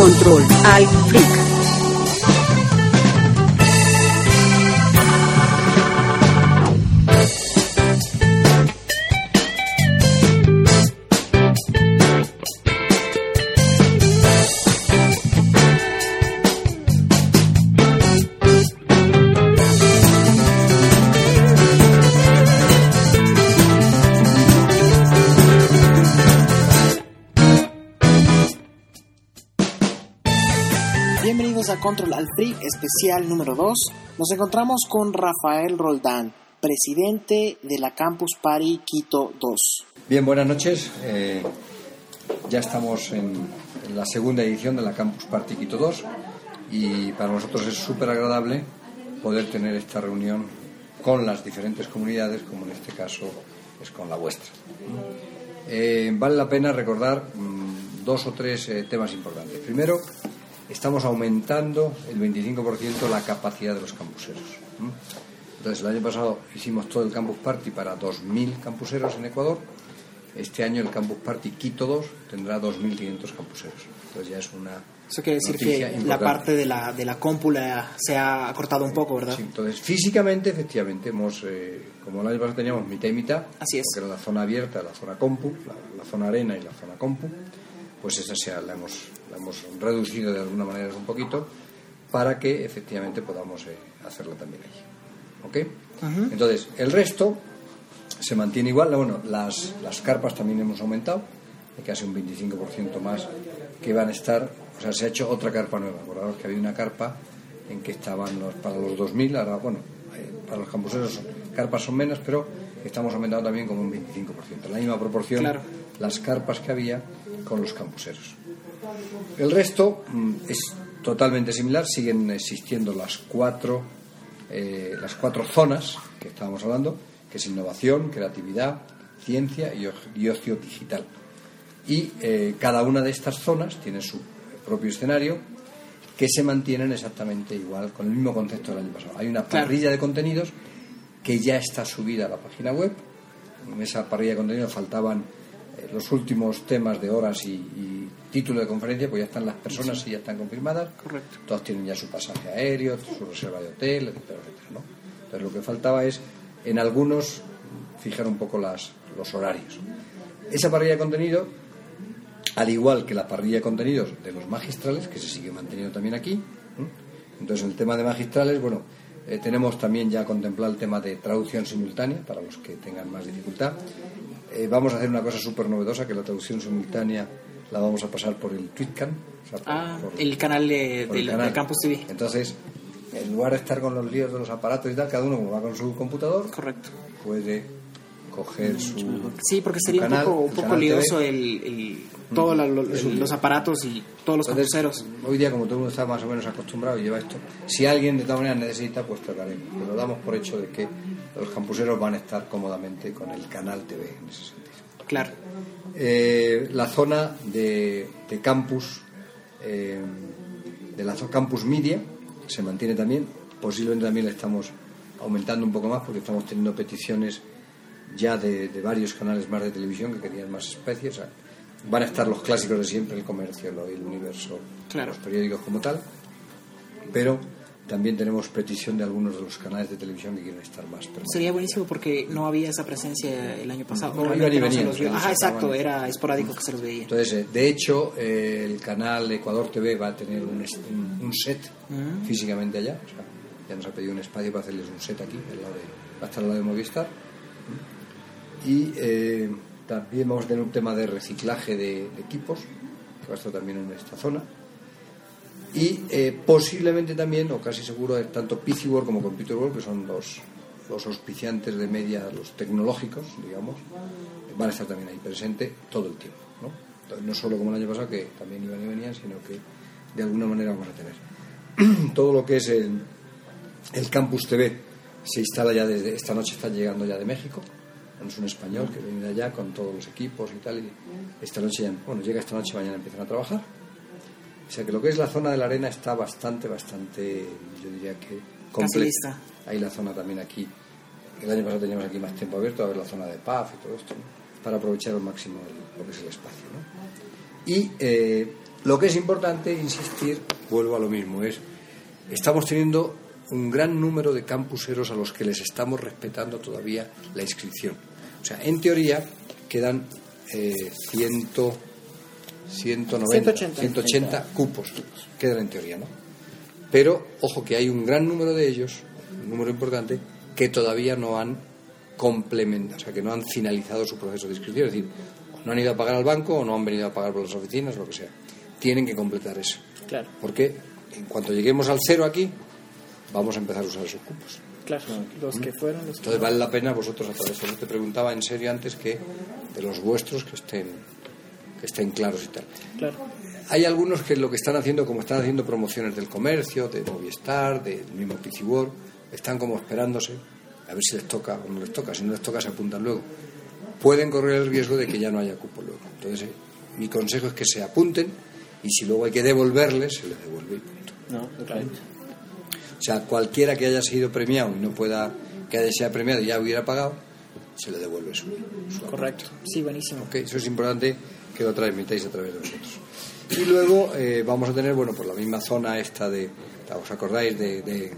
Control al Freak. Free, especial número 2. Nos encontramos con Rafael Roldán, presidente de la Campus Party Quito 2. Bien, buenas noches. Eh, ya estamos en, en la segunda edición de la Campus Party Quito 2 y para nosotros es súper agradable poder tener esta reunión con las diferentes comunidades, como en este caso es con la vuestra. Eh, vale la pena recordar mm, dos o tres eh, temas importantes. Primero, estamos aumentando el 25% la capacidad de los campuseros. Entonces, el año pasado hicimos todo el Campus Party para 2.000 campuseros en Ecuador. Este año el Campus Party Quito 2 tendrá 2.500 campuseros. Entonces ya es una Eso quiere decir que la importante. parte de la, de la cómpula se ha acortado un poco, ¿verdad? Sí, entonces, físicamente, efectivamente, hemos, eh, como el año pasado teníamos mitad y mitad, Así es. porque era la zona abierta, la zona compu, la, la zona arena y la zona compu, pues esa se ha- la, hemos, la hemos reducido de alguna manera un poquito para que efectivamente podamos eh, hacerlo también allí. ¿Ok? Entonces, el resto se mantiene igual. Bueno, las, las carpas también hemos aumentado, hay casi un 25% más que van a estar. O sea, se ha hecho otra carpa nueva. Acordaos que había una carpa en que estaban los, para los 2000, ahora, bueno, eh, para los campuseros carpas son menos, pero estamos aumentando también como un 25%. En la misma proporción Claro. las carpas que había con los campuseros. El resto mm, es totalmente similar, siguen existiendo las cuatro, eh, las cuatro zonas que estábamos hablando, que es innovación, creatividad, ciencia y, ocio digital. Y eh, cada una de estas zonas tiene su propio escenario que se mantienen exactamente igual, con el mismo concepto del año pasado. Hay una Claro. parrilla de contenidos que ya está subida a la página web. En esa parrilla de contenidos faltaban eh, los últimos temas de horas y, y título de conferencia, pues ya están las personas y ya están confirmadas. Correcto. Todos tienen ya su pasaje aéreo, su reserva de hotel, etcétera, etcétera, ¿no? Entonces lo que faltaba es, en algunos, fijar un poco las, los horarios. Esa parrilla de contenido, al igual que la parrilla de contenidos de los magistrales, que se sigue manteniendo también aquí. ¿eh? Entonces, en el tema de magistrales, bueno, eh, tenemos también ya contemplado el tema de traducción simultánea para los que tengan más dificultad. Eh, vamos a hacer una cosa súper novedosa, que la traducción simultánea la vamos a pasar por el Tweetcan. o sea, por- Ah, por- el canal de, el del- canal. Campus TV. Entonces, en lugar de estar con los líos de los aparatos y tal, cada uno va con su computador, Correcto. puede coger su Sí, porque sería canal, un poco, un poco TV. lioso el, el- todos la- lo- los aparatos y todos los campuseros. hoy día, como todo el mundo está más o menos acostumbrado y lleva esto, si alguien de todas maneras necesita, pues trataremos. Pero damos por hecho de que los campuseros van a estar cómodamente con el canal TV en ese sentido. Claro. Eh, la zona de, de campus, eh, de la zo- campus media, se mantiene también. Posiblemente también le estamos aumentando un poco más porque estamos teniendo peticiones ya de, de varios canales más de televisión que querían más especies. O sea, van a estar los clásicos de siempre, el comercio, lo- el universo, Claro. los periódicos como tal. Pero también tenemos petición de algunos de los canales de televisión que quieren estar más permanentes. Sería buenísimo porque no había esa presencia el año pasado. No, no se venían, los Ajá, exacto, era esporádico que se los veía. Entonces, eh, de hecho, eh, el canal Ecuador TV va a tener un, un- set Mm. físicamente allá. O sea, ya nos ha pedido un espacio para hacerles un set aquí, al lado de, va a estar al lado de Movistar. Y eh, también vamos a tener un tema de reciclaje de, equipos, que va a estar también en esta zona. Y eh, posiblemente también, o casi seguro, eh, tanto PC World como Computer World, que son los, los auspiciantes de media, los tecnológicos, digamos, van a estar también ahí presente todo el tiempo. ¿no? No solo como el año pasado, que también iban y venían, sino que de alguna manera vamos a tener. todo lo que es el, el Campus TV se instala ya desde esta noche, está llegando ya de México. Es un español que viene de allá con todos los equipos y tal. Y esta noche, ya- bueno, llega esta noche, mañana empiezan a trabajar. O sea que lo que es la zona de la arena está bastante, bastante, yo diría que completa. Hay la zona también aquí. El año pasado teníamos aquí más tiempo abierto a ver la zona de paz y todo esto, ¿no? para aprovechar al máximo el- lo que es el espacio. ¿no? Y eh, Lo que es importante insistir, vuelvo a lo mismo, es estamos teniendo un gran número de campuseros a los que les estamos respetando todavía la inscripción. O sea, en teoría quedan eh, ciento, 190, 180. 180 cupos, quedan en teoría, ¿no? Pero, ojo, que hay un gran número de ellos, un número importante, que todavía no han complementado, o sea, que no han finalizado su proceso de inscripción. Es decir, o no han ido a pagar al banco o no han venido a pagar por las oficinas, lo que sea. Tienen que completar eso. Claro, Porque en cuanto lleguemos al cero aquí, vamos a empezar a usar esos cupos. Claro. Los que fueron, los que Entonces vale la pena vosotros a través de eso. Te preguntaba en serio antes que de los vuestros que estén, que estén claros y tal. Claro. Hay algunos que lo que están haciendo, como están haciendo promociones del comercio, de Movistar, del mismo PC World, están como esperándose a ver si les toca o no les toca. Si no les toca, se apuntan luego. Pueden correr el riesgo de que ya no haya cupo luego. Entonces, eh, mi consejo es que se apunten y si luego hay que devolverles, se les devuelve y punto. No. O sea, cualquiera que haya sido premiado y no pueda, que haya sido premiado y ya hubiera pagado, se le devuelve su, su Correcto. Sí, buenísimo. Ok, Eso es importante que lo transmitáis a través de vosotros. Y luego eh, vamos a tener, bueno, por la misma zona esta de, ¿os acordáis? De, de,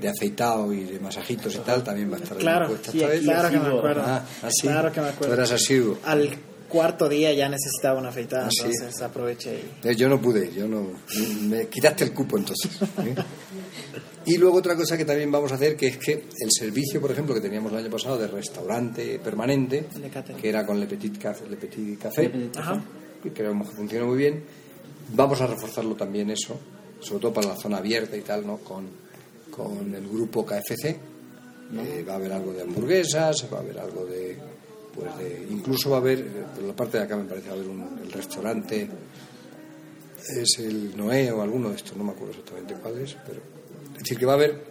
de afeitado y de masajitos y tal, también va a estar Claro, puesta sí, esta vez. claro que me acuerdo. Ah, ¿ah, sí? Claro que me Tú acuerdo. eras asiduo. Al cuarto día ya necesitaba una afeitada, Ah, sí. entonces aproveché y... Eh, Yo no pude, yo no. Me quitaste el cupo entonces. ¿eh? Y luego otra cosa que también vamos a hacer, que es que el servicio, por ejemplo, que teníamos el año pasado de restaurante permanente, que era con Le Petit Café, Le Petit Café que creemos que funciona muy bien, vamos a reforzarlo también eso, sobre todo para la zona abierta y tal, ¿no? Con, con el grupo KFC. Eh, va a haber algo de hamburguesas, va a haber algo de, pues de incluso va a haber, por la parte de acá me parece, va a haber un, el restaurante, es el Noé o alguno de estos, no me acuerdo exactamente cuál es, pero es decir que va a haber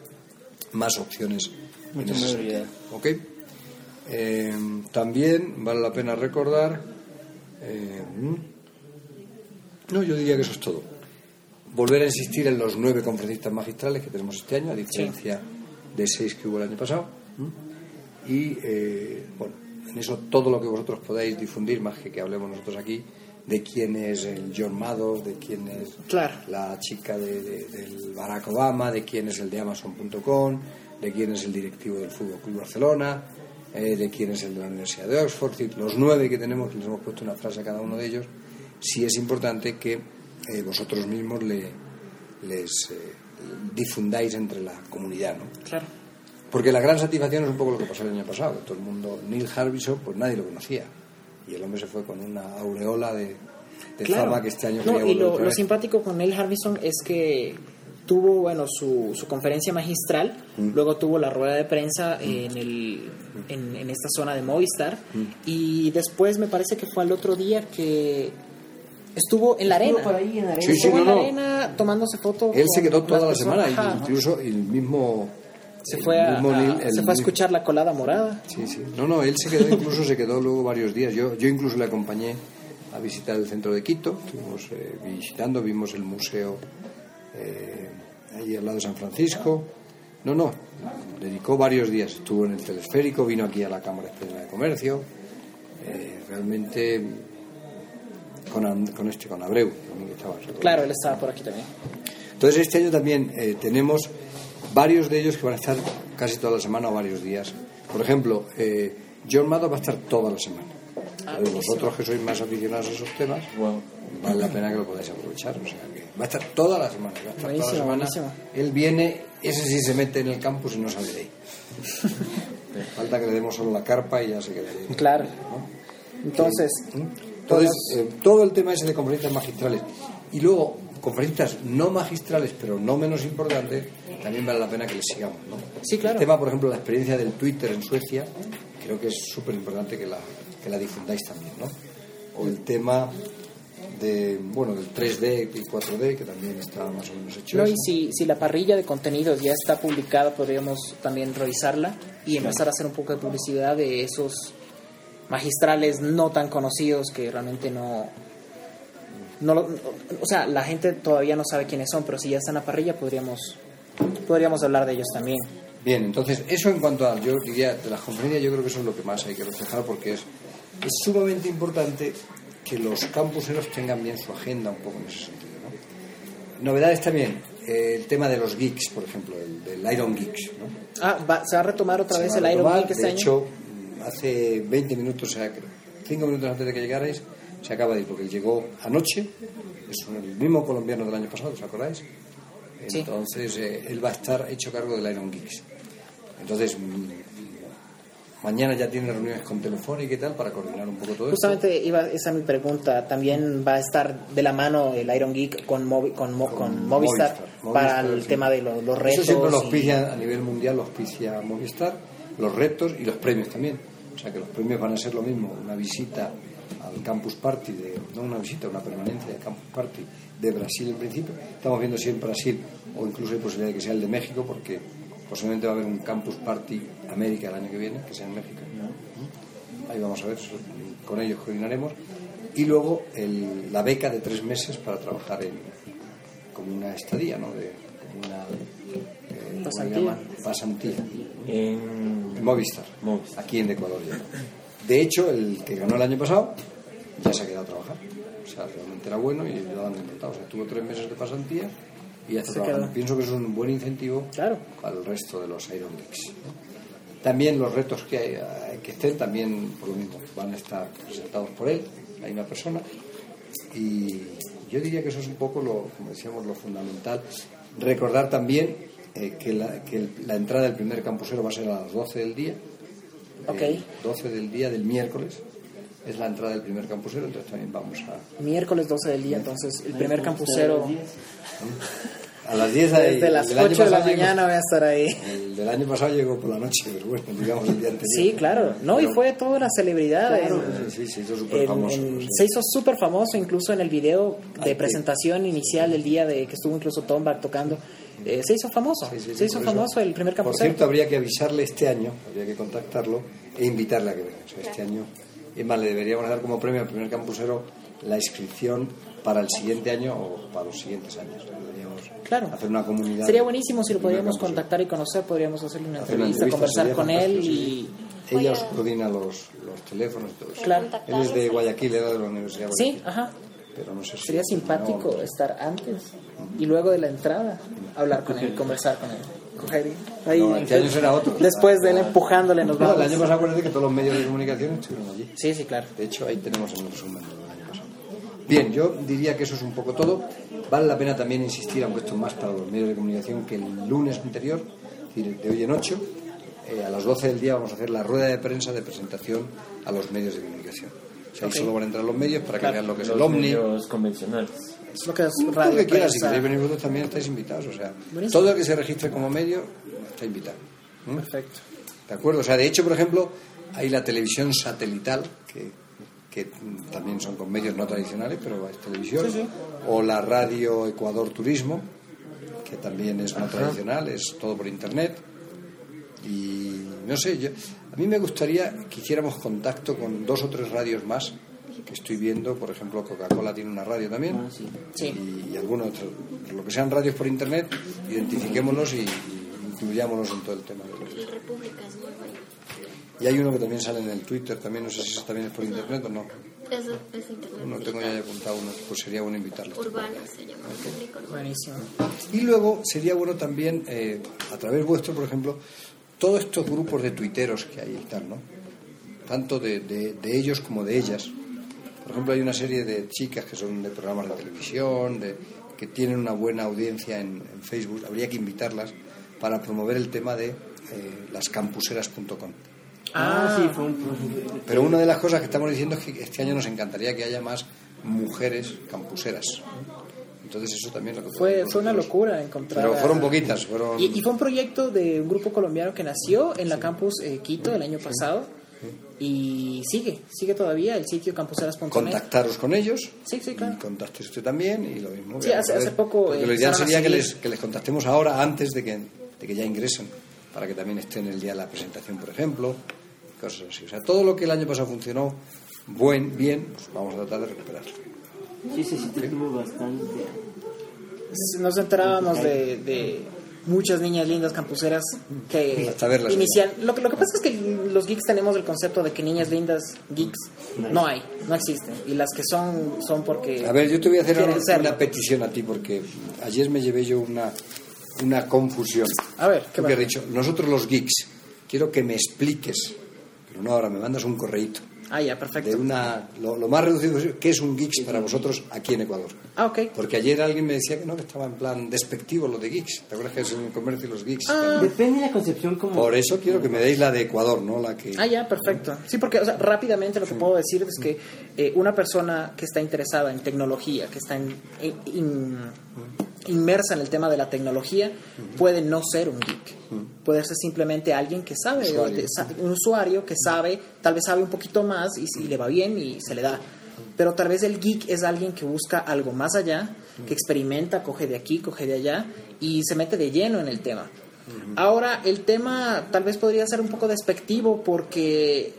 más opciones. Mucha. ¿ok? Eh, también vale la pena recordar, eh, no, yo diría que eso es todo. Volver a insistir en los nueve conferencistas magistrales que tenemos este año, a diferencia de seis que hubo el año pasado. Y, eh, bueno, en eso todo lo que vosotros podáis difundir, más que que hablemos nosotros aquí, de quién es el John Madoff, de quién es Claro. la chica de, de- del Barack Obama, de quién es el de Amazon.com, de quién es el directivo del Fútbol Club Barcelona, eh, de quién es el de la Universidad de Oxford, los nueve que tenemos, que les hemos puesto una frase a cada uno de ellos, sí es importante que eh, vosotros mismos le- les eh, difundáis entre la comunidad, ¿no? Claro. Porque la gran satisfacción es un poco lo que pasó el año pasado. Todo el mundo, Neil Harbison, pues nadie lo conocía. Y el hombre se fue con una aureola de, de Claro. fama que este año No, quería y volver lo, lo simpático con Neil Harbison es que tuvo bueno su, su conferencia magistral, Mm. luego tuvo la rueda de prensa en, el, en, en esta zona de Movistar Mm. y después me parece que fue al otro día que estuvo en la arena. por ahí en la arena. Sí, sí, Estuvo en no, la no. arena tomándose fotos. Él se quedó toda la personas. semana, Ajá. incluso el mismo. Se fue, a, el se fue a escuchar la colada morada. Sí, sí. No, no, él se quedó, incluso se quedó luego varios días. Yo, yo incluso le acompañé a visitar el centro de Quito. Estuvimos eh, visitando, vimos el museo eh, ahí al lado de San Francisco. No, no, dedicó varios días. Estuvo en el telesférico, vino aquí a la Cámara Española de Comercio. Eh, realmente con, con este, con Abreu, también que estaba. Claro, él estaba por aquí también. Entonces este año también tenemos varios de ellos que van a estar casi toda la semana o varios días. Por ejemplo, eh, John Madoff va a estar toda la semana. Ah, vosotros que sois más aficionados a esos temas, Wow. vale la pena que lo podáis aprovechar. O sea, que va a estar toda la semana. Va a estar toda la semana. buenísimo. Él viene, ese sí se mete en el campus y no sale de ahí. Falta que le demos solo la carpa y ya se queda ahí. Claro. Entonces, Entonces, eh, todo el tema ese de conferencias magistrales. Y luego, conferencias no magistrales, pero no menos importantes, también vale la pena que les sigamos. ¿no? Sí, claro. El tema, por ejemplo, la experiencia del Twitter en Suecia, creo que es súper importante que la, que la difundáis también. ¿no? O el tema de, bueno, del 3D y 4D, que también está más o menos hecho. No, eso. y si, si la parrilla de contenidos ya está publicada, podríamos también revisarla y empezar a hacer un poco de publicidad de esos magistrales no tan conocidos que realmente no... no lo- o sea, la gente todavía no sabe quiénes son, pero si ya está en la parrilla podríamos, podríamos hablar de ellos también. Bien, entonces, eso en cuanto a, yo diría, de las conferencias, yo creo que eso es lo que más hay que reflejar porque es, es sumamente importante que los campuseros tengan bien su agenda un poco en ese sentido. ¿no? Novedades también, eh, el tema de los geeks, por ejemplo, el, del Iron Geeks. ¿no? Ah, va- se va a retomar otra Se vez el a Iron retomar, Geek este de año. hecho, hace 20 minutos, o sea, 5 minutos antes de que llegarais, se acaba de ir, porque llegó anoche, es el mismo colombiano del año pasado, ¿os acordáis? Sí. Entonces, eh, él va a estar hecho cargo del Iron Geeks. Entonces, mm, mañana ya tiene reuniones con Telefónica y tal para coordinar un poco todo esto. Justamente iba, esa es mi pregunta. También va a estar de la mano el Iron Geek con, Movi- con, Mo- con Movistar, Movistar, para el sí. tema de los, los Eso retos. siempre lo y- a nivel mundial, lo auspicia Movistar, los retos y los premios también. O sea que los premios van a ser lo mismo, una visita al Campus Party, de, no una visita, una permanencia del Campus Party de Brasil en principio. Estamos viendo si en Brasil o incluso hay posibilidad de que sea el de México porque posiblemente va a haber un Campus Party América el año que viene, que sea en México. Ahí vamos a ver, con ellos coordinaremos. Y luego el- la beca de tres meses para trabajar en, como una estadía, ¿no? De, como una eh, ¿cómo le Pasantía. En... en Movistar, Movistar. aquí en Ecuador ya. De hecho, el que ganó el año pasado ya se ha quedado a trabajar. O sea, realmente era bueno y lo han intentado. O sea, tuvo tres meses de pasantía y ya está Se trabajando. Pienso que es un buen incentivo Claro. para el resto de los Iron Geeks. ¿no? También los retos que, hay, eh, que estén también, por lo mismo, van a estar presentados por él, hay una persona. Y yo diría que eso es un poco, lo, como decíamos, lo fundamental. Recordar también eh, que, la, que el- la entrada del primer campusero va a ser a las 12 del día. Ok. El 12 del día del miércoles es la entrada del primer campusero, entonces también vamos a... Miércoles 12 del día, entonces el primer campusero. A las 10 ahí, Desde las el del año 8 de la llegó- mañana voy a estar ahí. El del año pasado llegó por la noche, pero bueno, digamos el día anterior. Sí, claro. No, y Pero- fue toda una celebridad. Claro, en- sí, sí, se hizo súper famoso. en- sí. Se hizo súper famoso incluso en el video de presentación inicial del día de que estuvo incluso Tom Bach tocando. Eh, se hizo famoso. Sí, sí, sí, se hizo por eso. famoso el primer Por campusero. cierto, habría que avisarle este año, habría que contactarlo e invitarle a que venga. O sea, este año, es más, le deberíamos dar como premio al primer campusero la inscripción para el siguiente año o para los siguientes años. Deberíamos Claro. hacer una comunidad. Sería buenísimo si lo campusero. contactar y conocer, podríamos hacerle una Hacer una entrevista, entrevista, conversar con él y. Ella os coordina los, los teléfonos y todo eso. Claro. Él es de Guayaquil, era de la Universidad de sí, Guayaquil. ajá. Pero no sé si- Sería simpático no, estar antes y luego de la entrada hablar con él, conversar con él. Coger ahí, No, este año será otro. Después de él empujándole nos No, vamos. el año pasado acuérdate que todos los medios de comunicación estuvieron allí. Sí, sí, claro. De hecho, ahí tenemos el resumen del año pasado. Bien, yo diría que eso es un poco todo. Vale la pena también insistir, aunque esto es más para los medios de comunicación, que el lunes anterior, es decir, de hoy en 8, a las 12 del día vamos a hacer la rueda de prensa de presentación a los medios de comunicación. O sea, solo van a entrar los medios para que Claro. vean lo que es Los el Omni. medios convencionales. Es lo que es Lo radio. que quieras, si queréis venir vosotros también estáis invitados. O sea, Buenísimo. todo el que se registre como medio está invitado. ¿Mm? Perfecto. ¿De acuerdo? O sea, de hecho, por ejemplo, hay la televisión satelital, que, que también son con medios no tradicionales, pero es televisión. O la radio Ecuador Turismo, que también es no tradicional, es todo por internet. Y no sé, yo, a mí me gustaría que hiciéramos contacto con dos o tres radios más que estoy viendo. Por ejemplo, Coca-Cola tiene una radio también. Sí. Y, y algunos otros. Lo que sean radios por internet, identifiquémoslos y, y incluyámoslos en todo el tema. y hay uno que también sale en el Twitter, también no sé si eso también es por internet o no. Eso es internet. No tengo ya apuntado uno, pues sería bueno invitarlo. Urbana se llama. urbano. Buenísimo. Y luego sería bueno también, eh, a través vuestro, por ejemplo, todos estos grupos de tuiteros que hay y tal, ¿no? Tanto de, de- de ellos como de ellas. Por ejemplo, hay una serie de chicas que son de programas de televisión, de, que tienen una buena audiencia en, en Facebook. Habría que invitarlas para promover el tema de eh, lascampuseras.com. Ah, sí, fue un... Pero una de las cosas que estamos diciendo es que este año nos encantaría que haya más mujeres campuseras. Entonces eso también lo que Fue, fue una locura encontrar. Pero fueron poquitas, fueron... Y, y fue un proyecto de un grupo colombiano que nació en la campus eh, Quito el año pasado y sigue, sigue todavía el sitio campuseras.net. contactaros con ellos. Sí, sí, claro. Contacte usted también y lo mismo. Sí, hace- poco, eh, lo ideal sería que les, que les contactemos ahora antes de que, de que ya ingresen, para que también estén el día de la presentación, por ejemplo, cosas así. O sea, todo lo que el año pasado funcionó buen, bien, pues vamos a tratar de recuperarlo. Sí, sí, sí, tuvo bastante. Nos enterábamos de, de, muchas niñas lindas campuseras que Hasta verlas. inician. Lo, que- lo que pasa es que los geeks tenemos el concepto de que niñas lindas, geeks, no hay, no existen. Y las que son, son porque. A ver, yo te voy a hacer una, petición a ti porque ayer me llevé yo una, una confusión. A ver, ¿qué pasa? dicho, nosotros los geeks, quiero que me expliques, pero no ahora, me mandas un correíto Ah, ya, de perfecto. una, lo, lo más reducido posible, ¿qué es un geeks para vosotros aquí en Ecuador? Ah, ok. Porque ayer alguien me decía que no, que estaba en plan despectivo lo de geeks. ¿Te acuerdas que es en el comercio los geeks? Ah. Depende de la concepción como... Por eso quiero que me deis la de Ecuador, no la que... Ah, ya, perfecto. Sí, porque o sea, rápidamente lo que puedo decir es que eh, una persona que está interesada en tecnología, que está en- in- inmersa en el tema de la tecnología, puede no ser un geek. Puede ser simplemente alguien que sabe, Usuario. un usuario que sabe, tal vez sabe un poquito más y, si le va bien y se le da. Pero tal vez el geek es alguien que busca algo más allá, que experimenta, coge de aquí, coge de allá y se mete de lleno en el tema. Ahora, el tema tal vez podría ser un poco despectivo porque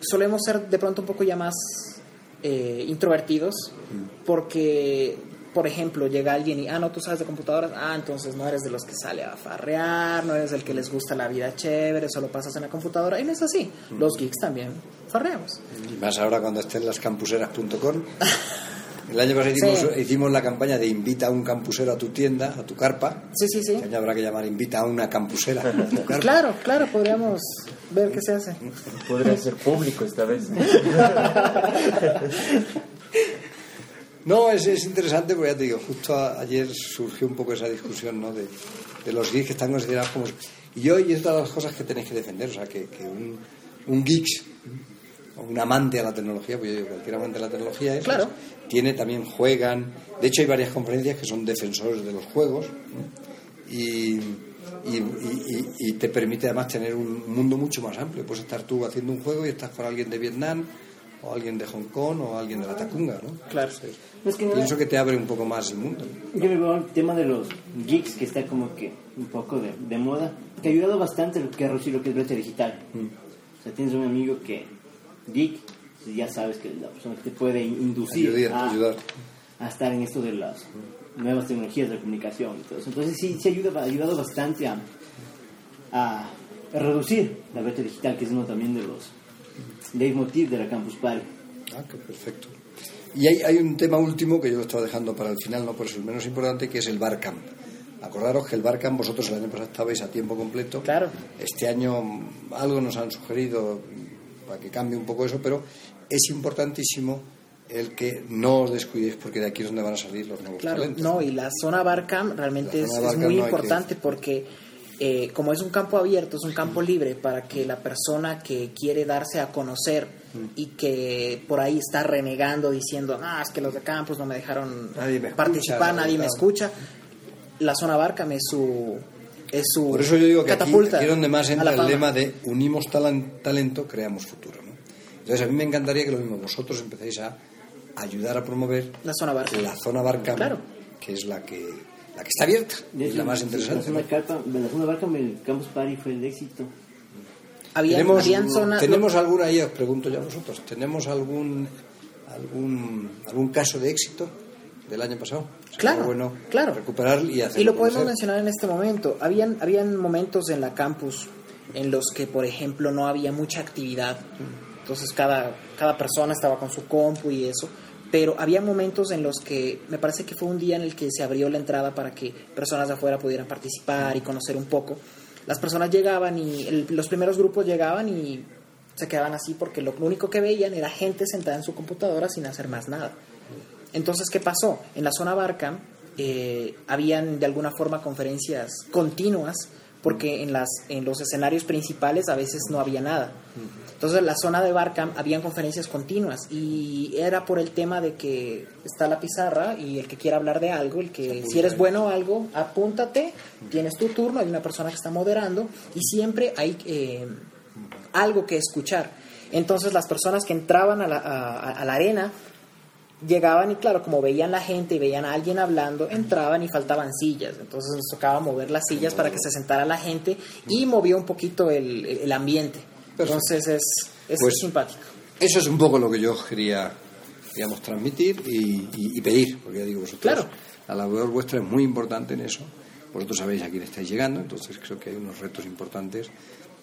solemos ser de pronto un poco ya más eh, introvertidos porque, por ejemplo, llega alguien y, ah, no, tú sabes de computadoras, ah, entonces no eres de los que sale a farrear, no eres del que les gusta la vida chévere, solo pasas en la computadora, y no es así. Los geeks también farreamos. Y más ahora cuando estén las campuseras.com. El año pasado hicimos, Sí. hicimos la campaña de invita a un campusero a tu tienda, a tu carpa. Sí, sí, sí. Este año habrá que llamar invita a una campusera a tu carpa. Claro, claro, podríamos ver qué se hace. Podría ser público esta vez. No, es, es interesante porque ya te digo, justo a- ayer surgió un poco esa discusión ¿no? de, de los geeks que están considerados como... Y hoy es una de las cosas que tenéis que defender, o sea, que, que un, un geek o un amante a la tecnología, pues yo digo, cualquier amante a la tecnología es, Claro. tiene también, juegan, de hecho hay varias conferencias que son defensores de los juegos ¿no? y, y, y- y- y te permite además tener un mundo mucho más amplio, puedes estar tú haciendo un juego y estás con alguien de Vietnam o alguien de Hong Kong o alguien de la Tacunga, ¿no? Claro. Más que nada, Pienso que te abre un poco más el mundo. yo me veo el tema de los geeks que está como que un poco de, de moda, que ha ayudado bastante lo que lo que es brecha digital. O sea, tienes un amigo que geek, pues ya sabes que la persona que te puede inducir Ayudar, a, ayudar. a estar en esto de las nuevas tecnologías de la comunicación y todo eso. Entonces sí, sí ayuda, ha ayudado bastante a, a reducir la brecha digital, que es uno también de los leitmotiv de la Campus Party. Ah, qué perfecto. Y hay, hay un tema último que yo lo estaba dejando para el final, no por eso el menos importante, que es el Barcamp. Acordaros que el Barcamp, vosotros el año pasado estabais a tiempo completo. Claro. Este año algo nos han sugerido para que cambie un poco eso, pero es importantísimo el que no os descuidéis porque de aquí es donde van a salir los nuevos Claro, talentos. no, y la zona Barcam realmente La es, es muy no hay que- importante porque eh, como es un campo abierto, es un campo libre para que la persona que quiere darse a conocer Mm. y que por ahí está renegando diciendo, ah, es que los de campus no me dejaron Nadie me escucha, participar, nadie me escucha, la zona Barcam es su... Es su Por eso yo digo que aquí, catapulta aquí es donde más entra el lema de unimos talento, creamos futuro. ¿no? Entonces a mí me encantaría que lo mismo vosotros empecéis a ayudar a promover La zona Barcam. la zona Barcam, Claro. que es la que la que está abierta, es la más interesante. la zona Barcam, el Campus Party fue el éxito. Había, ¿Tenemos, habían zonas... ¿tenemos alguna ahí, os pregunto ya a vosotros, ¿tenemos algún, algún, algún caso de éxito del año pasado? Claro, bueno claro. recuperar y hacer Y lo podemos mencionar en este momento. Habían, habían momentos en la campus en los que, por ejemplo, no había mucha actividad. Entonces cada, cada persona estaba con su compu y eso. Pero había momentos en los que me parece que fue un día en el que se abrió la entrada para que personas de afuera pudieran participar y conocer un poco. Las personas llegaban y el- los primeros grupos llegaban y se quedaban así porque lo único que veían era gente sentada en su computadora sin hacer más nada. Entonces, ¿qué pasó? En la zona Barcam eh, habían de alguna forma conferencias continuas porque en, las, en los escenarios principales a veces no había nada. Entonces, en la zona de Barcam habían conferencias continuas y era por el tema de que está la pizarra y el que quiera hablar de algo, el que si eres bueno o algo, apúntate, tienes tu turno, hay una persona que está moderando y siempre hay eh, algo que escuchar. Entonces, las personas que entraban a la, a- a la arena llegaban y claro, como veían la gente y veían a alguien hablando, entraban y faltaban sillas. Entonces nos tocaba mover las sillas para que se sentara la gente y movió un poquito el, el- el ambiente. Entonces es, es Pues- simpático. Eso es un poco lo que yo quería, digamos, transmitir y, y- y pedir, porque ya digo, vosotros, Claro. la labor vuestra es muy importante en eso vosotros sabéis a quién estáis llegando, entonces creo que hay unos retos importantes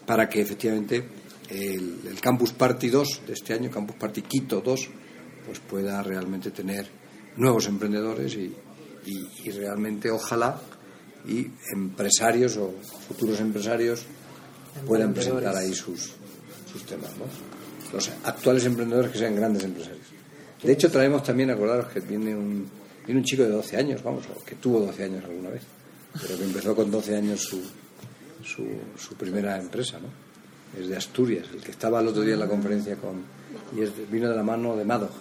para que efectivamente el, el Campus Party 2 de este año, Campus Party Quito 2, pues pueda realmente tener nuevos emprendedores y, y- y realmente ojalá y empresarios o futuros empresarios puedan presentar ahí sus, sus temas, ¿no? Los actuales emprendedores que sean grandes empresarios. De hecho, traemos también, acordaros que viene un, viene un chico de 12 años, vamos, o que tuvo 12 años alguna vez, pero que empezó con 12 años su, su, su primera empresa, ¿no? Es de Asturias, el que estaba el otro día en la conferencia con... y es vino de la mano de Madoc,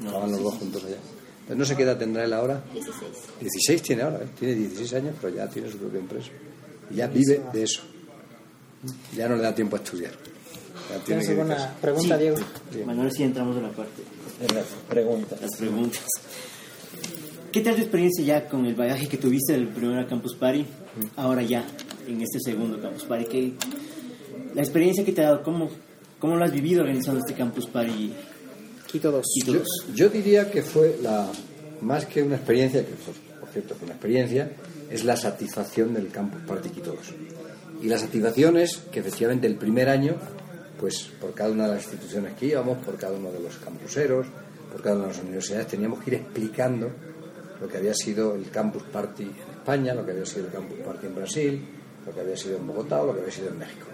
estaban los dos juntos allá. Entonces, no sé qué edad tendrá él ahora, 16. 16 tiene ahora, ¿eh? tiene 16 años, pero ya tiene su propia empresa. Y ya vive de eso. Ya no le da tiempo a estudiar. Ya tiene ¿Tienes que alguna pregunta, Sí. Diego? Bueno, ahora sí entramos en la parte De las preguntas. las preguntas. ¿Qué tal tu experiencia ya con el bagaje que tuviste del primer Campus Party, ahora ya en este segundo Campus Party? ¿Qué, la experiencia que te ha dado, ¿cómo, cómo lo has vivido organizando este Campus Party? Quito Yo, diría que fue la más que una experiencia, que por, por cierto fue una experiencia, es la satisfacción del campus Party Quito 2. Y la satisfacción es que efectivamente el primer año, pues por cada una de las instituciones que íbamos, por cada uno de los campuseros, por cada una de las universidades, teníamos que ir explicando lo que había sido el campus party en España, lo que había sido el campus party en Brasil, lo que había sido en Bogotá o lo que había sido en México.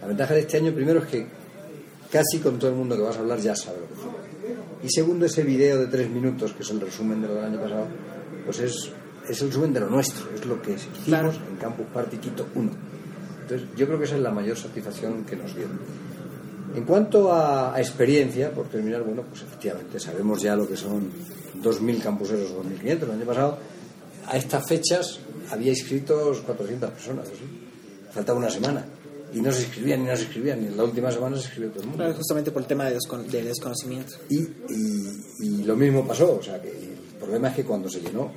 La ventaja de este año primero es que casi con todo el mundo que vas a hablar ya sabe lo que fue. Y segundo, ese video de tres minutos, que es el resumen de lo del año pasado, pues es, es el resumen de lo nuestro, es lo que hicimos Claro. en Campus Party Quito 1. Entonces, yo creo que esa es la mayor satisfacción que nos dio. En cuanto a, a experiencia, por terminar, bueno, pues efectivamente sabemos ya lo que son 2.000 campuseros o 2.500. El año pasado, a estas fechas, había inscritos 400 personas, ¿sí? faltaba una semana. Y no se inscribían ni no se inscribían, y en la última semana se inscribió todo el mundo. Claro, justamente por el tema de, descon- de desconocimiento. Y, y- y lo mismo pasó, o sea que el problema es que cuando se llenó,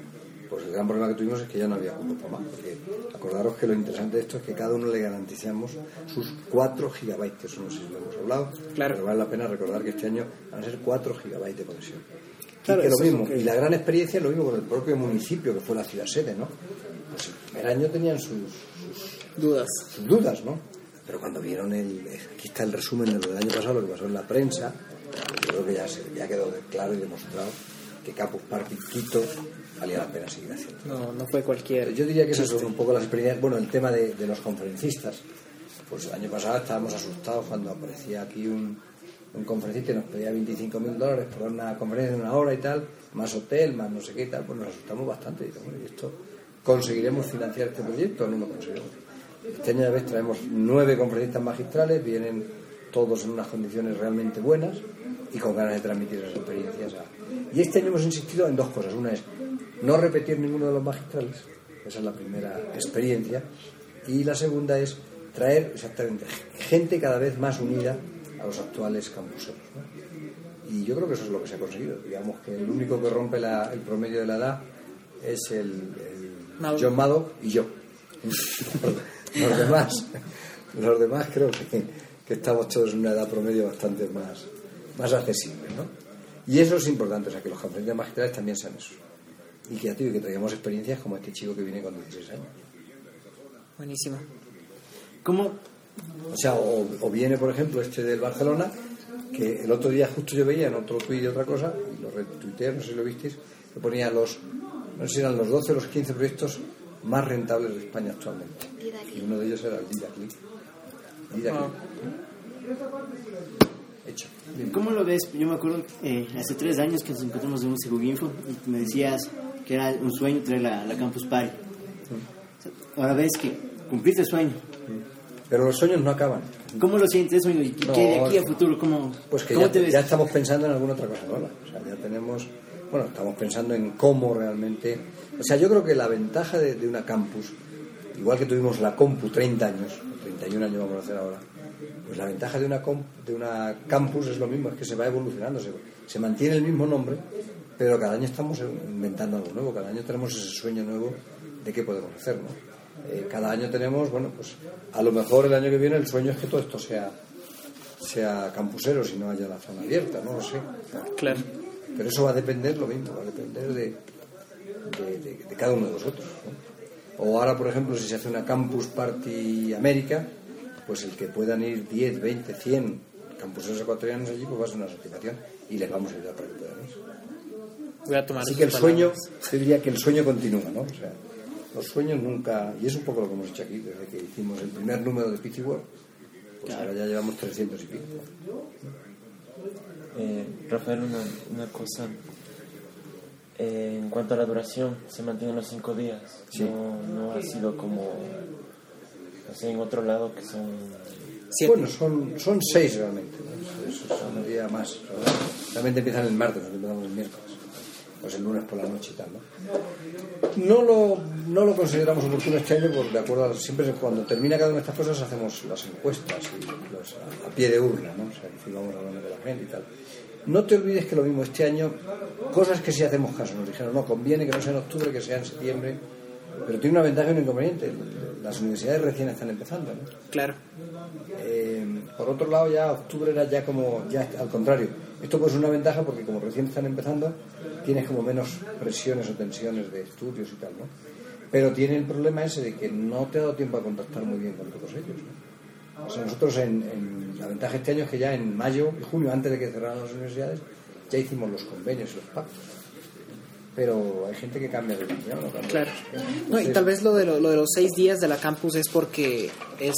pues el gran problema que tuvimos es que ya no había cupo para más, porque acordaros que lo interesante de esto es que cada uno le garantizamos sus 4 gigabytes, eso no sé si lo hemos hablado, Claro. pero vale la pena recordar que este año van a ser 4 gigabytes de conexión. Claro, y que lo mismo, que- y la gran experiencia lo mismo con el propio municipio, que fue la ciudad sede, ¿no? Pues el primer año tenían sus, sus Dudas. sus dudas, ¿no? Pero cuando vieron el. Aquí está el resumen de lo del año pasado, lo que pasó en la prensa, yo creo que ya, se, ya quedó claro y demostrado que Campus Party Quito valía la pena seguir haciendo. No, no fue cualquier. Yo diría que esas son un poco las experiencias. Bueno, el tema de, de los conferencistas. Pues el año pasado estábamos asustados cuando aparecía aquí un, un conferencista y nos pedía 25 mil dólares por una conferencia de una hora y tal, más hotel, más no sé qué y tal. Pues nos asustamos bastante. Y digo, bueno, ¿y esto conseguiremos financiar este proyecto o no lo conseguiremos? Este año ya ves, traemos nueve conferencistas magistrales, vienen todos en unas condiciones realmente buenas y con ganas de transmitir esas experiencias. Y este año hemos insistido en dos cosas. Una es no repetir ninguno de los magistrales, esa es la primera experiencia, y la segunda es traer exactamente gente cada vez más unida a los actuales campuseros. ¿no? Y yo creo que eso es lo que se ha conseguido. Digamos que el único que rompe la- el promedio de la edad es el, el. John Maddox y yo. los demás, los demás creo que, que estamos todos en una edad promedio bastante más, más accesible. ¿no? Y eso es importante, o sea, que los conferencias magistrales también sean eso. Y que, digo, que traigamos experiencias como este chico que viene con 16 años. Buenísimo. ¿Cómo, O sea, o, o viene, por ejemplo, este del Barcelona, que el otro día justo yo veía en otro tuit de otra cosa, y lo retuiteé, no sé si lo visteis, que ponía los, no sé si eran los 12 o los 15 proyectos más rentables de España actualmente. Y uno de ellos era el Didacli. Didacli. Hecho. ¿Cómo lo ves? Yo me acuerdo eh, hace tres años que nos encontramos en un Seguginfo y me decías que era un sueño traer la, la Campus Party. Ahora ves que cumpliste el sueño. Pero los sueños no acaban. ¿Cómo lo sientes eso? ¿Y qué No, de aquí a no. futuro? ¿Cómo, Pues que cómo ya, te ves? ya estamos pensando en alguna otra cosa nueva. O sea, ya tenemos, bueno, estamos pensando en cómo realmente. O sea, yo creo que la ventaja de, de una campus, igual que tuvimos la Compu 30 años, 31 años vamos a hacer ahora, pues la ventaja de una, de una campus es lo mismo, es que se va evolucionando, se, se mantiene el mismo nombre, pero cada año estamos inventando algo nuevo, cada año tenemos ese sueño nuevo de qué podemos hacer, ¿no? Eh, cada año tenemos, bueno, pues a lo mejor el año que viene el sueño es que todo esto sea sea campusero si no haya la zona abierta, no lo sé. Claro. Pero eso va a depender lo mismo, va a depender de, de, de- de cada uno de vosotros. ¿no? O ahora, por ejemplo, si se hace una Campus Party América, pues el que puedan ir 10, 20, 100 campuseros ecuatorianos allí, pues va a ser una satisfacción y les vamos a ayudar para que puedan ir. Voy a tomar Así que el sueño, palabras. yo diría que el sueño continúa, ¿no? O sea, los sueños nunca, y es un poco lo que hemos hecho aquí, desde que hicimos el primer número de Pitchy World, pues ahora ya llevamos 300 y pico. Eh, Rafael, una, una cosa. Eh, en cuanto a la duración, se mantienen los cinco días. Sí. No, no ha sido como. No sé, en otro lado que son. Siete. Bueno, son, son seis realmente, ¿no? Eso es un día más. Realmente empiezan el martes, no empezamos el miércoles. Pues el lunes por la noche y tal, ¿no? No lo, no lo consideramos oportuno este año, porque de acuerdo a, siempre cuando termina cada una de estas cosas hacemos las encuestas y los, a, a pie de urna, ¿no? O sea, que vamos hablando con la gente y tal. No te olvides que lo mismo este año, cosas que sí hacemos caso, nos dijeron, no, conviene que no sea en octubre, que sea en septiembre, pero tiene una ventaja y un inconveniente. Las universidades recién están empezando, ¿no? Claro. Eh, por otro lado, ya octubre era ya como, ya al contrario. Esto pues es una ventaja porque como recién están empezando, tienes como menos presiones o tensiones de estudios y tal, ¿no? Pero tiene el problema ese de que no te ha dado tiempo a contactar muy bien con todos ellos. ¿no? O sea, nosotros en, en- la ventaja este año es que ya en mayo y junio, antes de que cerraran las universidades, ya hicimos los convenios y los pactos. Pero hay gente que cambia de opinión, ¿no? Claro. No, y tal vez lo de, lo, lo de los seis días de la campus es porque es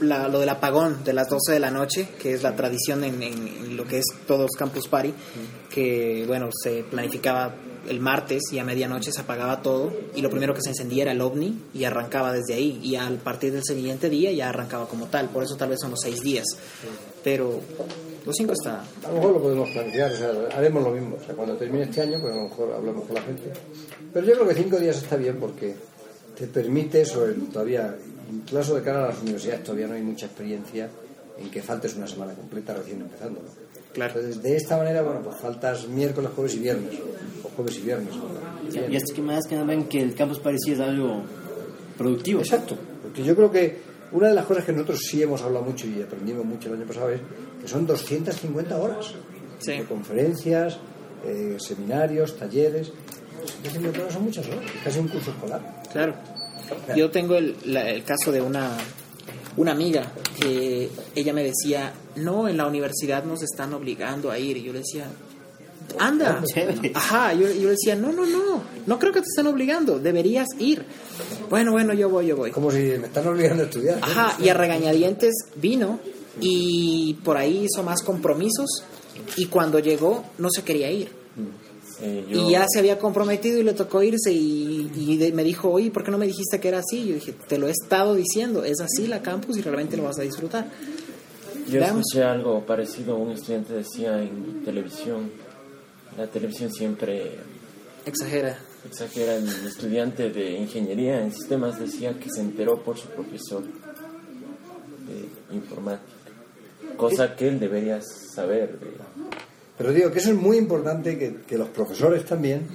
la- lo del apagón de las 12 de la noche, que es la tradición en, en- en lo que es todos Campus Party, que bueno, se planificaba el martes y a medianoche se apagaba todo y lo primero que se encendía era el ovni y arrancaba desde ahí. Y al partir del siguiente día ya arrancaba como tal, por eso tal vez son los seis días, pero los cinco está... A lo mejor lo podemos plantear, o sea, haremos lo mismo. O sea, cuando termine este año, pues a lo mejor hablamos con la gente. Pero yo creo que cinco días está bien porque te permite, sobre todavía, incluso de cara a las universidades, todavía no hay mucha experiencia en que faltes una semana completa recién empezando. ¿no? Claro. Entonces, de esta manera, bueno, pues faltas miércoles, jueves y viernes, o jueves y viernes. ¿no? Y hasta que más que nada ven que el campus parecía es algo productivo. Exacto, porque yo creo que una de las cosas que nosotros sí hemos hablado mucho y aprendimos mucho el año pasado es que son 250 horas Sí. de conferencias, eh, seminarios, talleres. 250 horas son muchas horas, es casi un curso escolar. Claro. Yo tengo el, la- el caso de una, una amiga que ella me decía, no, en la universidad nos están obligando a ir. Y yo le decía, anda. Ajá, yo, yo decía, no, no, no, no creo que te estén obligando, deberías ir. Bueno, bueno, yo voy, yo voy. Como si me están obligando a estudiar. Ajá, y a regañadientes vino y por ahí hizo más compromisos y cuando llegó no se quería ir. eh, yo- Y ya se había comprometido y le tocó irse y, y de- me dijo, oye, ¿por qué no me dijiste que era así? Yo dije, te lo he estado diciendo, es así la campus y realmente lo vas a disfrutar. Yo Veamos. escuché algo parecido, un estudiante decía en televisión, la televisión siempre Exagera. exagera, el estudiante de ingeniería en sistemas decía que se enteró por su profesor de informática, cosa que él debería saber. de- Pero digo que eso es muy importante que, que los profesores también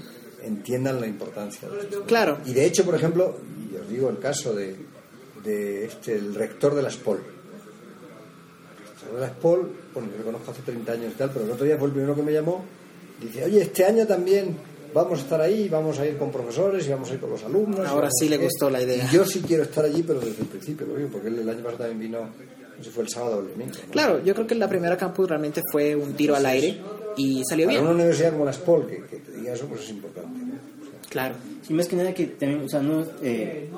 entiendan la importancia de esto. Claro, Y de hecho, por ejemplo, y os digo el caso de, de este, el rector de la SPOL. El rector de la SPOL, bueno, yo lo conozco hace 30 años y tal, pero el otro día fue el primero que me llamó. Dice, oye, este año también vamos a estar ahí, vamos a ir con profesores y vamos a ir con los alumnos. Ahora sí le ver". gustó la idea. Y yo sí quiero estar allí, pero desde el principio, lo digo, porque él el año pasado también vino, no sé fue el sábado o el domingo. ¿no? claro, yo creo que la primera campus realmente fue un tiro al aire y salió Para una bien. universidad como la SPOL, que, que te diga eso, pues es importante. ¿no? Claro, Y más que nada que también, o sea, no, eh,